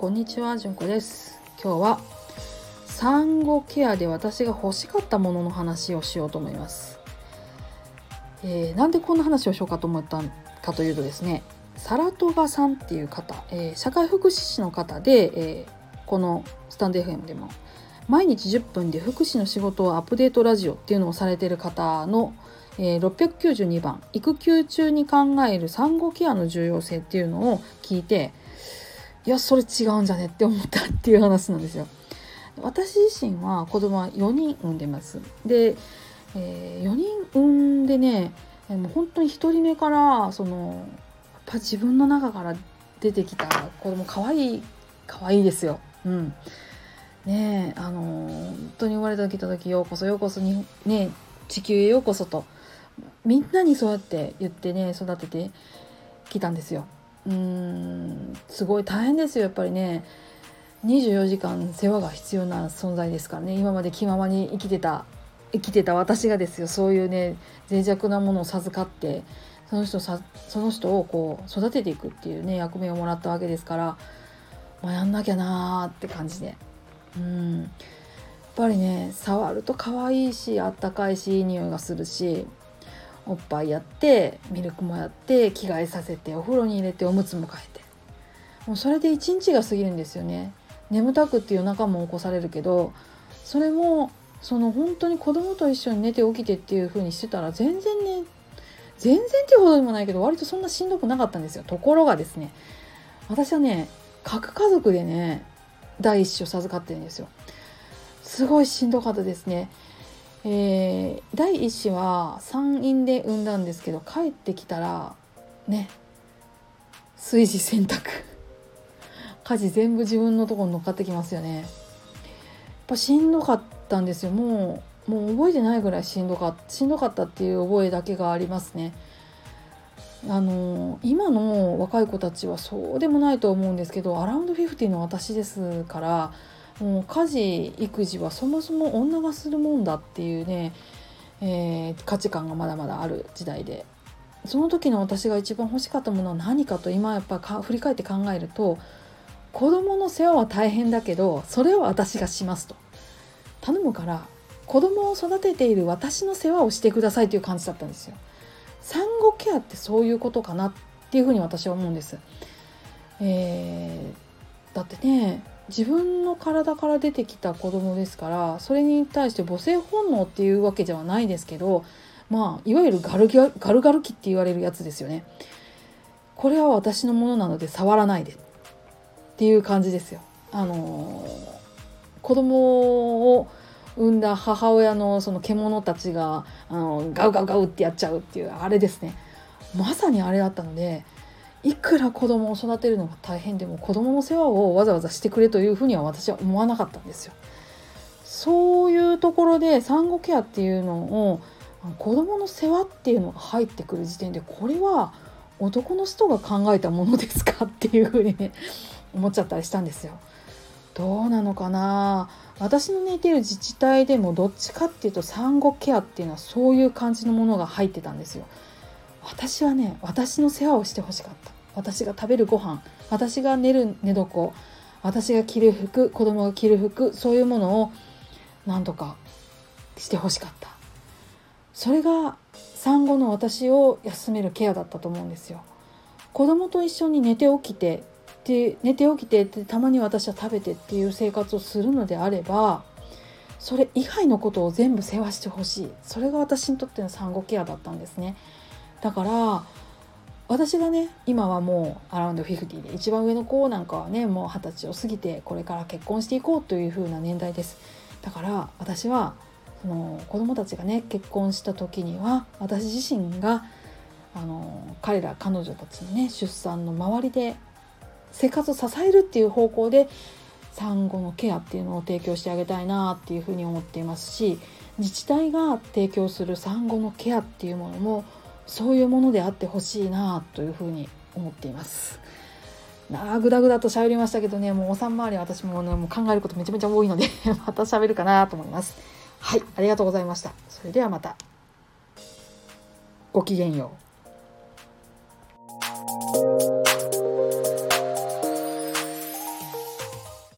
こんにちは、じゅんこです。今日は産後ケアで私が欲しかったものの話をしようと思います。えーなんでこんな話をしようかと思ったかというとですね、サラトガさんっていう方、えー社会福祉士の方で、えーこのスタンド FM でも毎日10分で福祉の仕事をアップデートラジオっていうのをされてる方の、えー692番育休中に考える産後ケアの重要性っていうのを聞いていやそれ違うんじゃねって思ったっていう話なんですよ。私自身は子供は4人産んでます。で、え4人産んでねもう本当に1人目からそのやっぱ自分の中から出てきた子供可愛い可愛いですよ。うんねえあのー本当に生まれてきた時ようこそようこそにね地球へようこそとみんなにそうやって言ってね育ててきたんですよ。うーんすごい大変ですよやっぱりね。24時間世話が必要な存在ですからね。今まで気ままに生きてた生きてた私がですよ。そういうね脆弱なものを授かってその人さその人をこう育てていくっていうね役目をもらったわけですから、まあ、やんなきゃなーって感じで。うん。やっぱりね触ると可愛いしあったかいしいい匂いがするしおっぱいやってミルクもやって着替えさせてお風呂に入れておむつも替えて。もうそれで一日が過ぎるんですよね。眠たくって夜中も起こされるけどそれもその本当に子供と一緒に寝て起きてっていう風にしてたら全然ね全然っていうほどでもないけど割とそんなしんどくなかったんですよ。ところがですね私はね核家族でね第一子を授かってるんですよ。すごいしんどかったですね。えー第一子は産院で産んだんですけど帰ってきたらね炊事洗濯。家事全部自分のとこに乗っかってきますよね。やっぱしんどかったんですよ。もうもう覚えてないぐらいしんどかったしんどかったっていう覚えだけがありますね。あの今の若い子たちはそうでもないと思うんですけどアラウンド50の私ですからもう家事育児はそもそも女がするもんだっていうね、えー価値観がまだまだある時代で。その時の私が一番欲しかったものは何かと今やっぱか振り返って考えると子供の世話は大変だけどそれを私がしますと。頼むから子供を育てている私の世話をしてくださいという感じだったんですよ。産後ケアってそういうことかなっていうふうに私は思うんです、えーだってね自分の体から出てきた子供ですからそれに対して母性本能っていうわけではないですけどまあいわゆるガルギャガルガル期って言われるやつですよね。これは私のものなので触らないでっていう感じですよ。あのー子供を産んだ母親のその獣たちがあのガウガウガウってやっちゃうっていうあれですね。まさにあれだったのでいくら子供を育てるのが大変でも子供の世話をわざわざしてくれというふうには私は思わなかったんですよ。そういうところで産後ケアっていうのを子供の世話っていうのが入ってくる時点でこれは男の人が考えたものですかっていうふうにね思っちゃったりしたんですよ。どうなのかな？私の寝てる自治体でもどっちかっていうと産後ケアっていうのはそういう感じのものが入ってたんですよ。私はね私の世話をしてほしかった。私が食べるご飯私が寝る寝床私が着る服子供が着る服そういうものを何とかしてほしかった。それが産後の私を休めるケアだったと思うんですよ。子供と一緒に寝て起きてで寝て起きてでたまに私は食べてっていう生活をするのであればそれ以外のことを全部世話してほしい。それが私にとっての産後ケアだったんですね。だから私がね今はもうアラウンド50で一番上の子なんかはねもう二十歳を過ぎてこれから結婚していこうという風な年代です。だから私はその子供たちがね結婚した時には私自身があの彼ら彼女たちのね出産の周りで生活を支えるっていう方向で産後のケアっていうのを提供してあげたいなっていうふうに思っていますし自治体が提供する産後のケアっていうものもそういうものであってほしいなというふうに思っています。なあぐだぐだと喋りましたけどねもうお産周り私も,、ね、もう考えることめちゃめちゃ多いので また喋るかなと思います。はいありがとうございました。それではまたごきげんよう。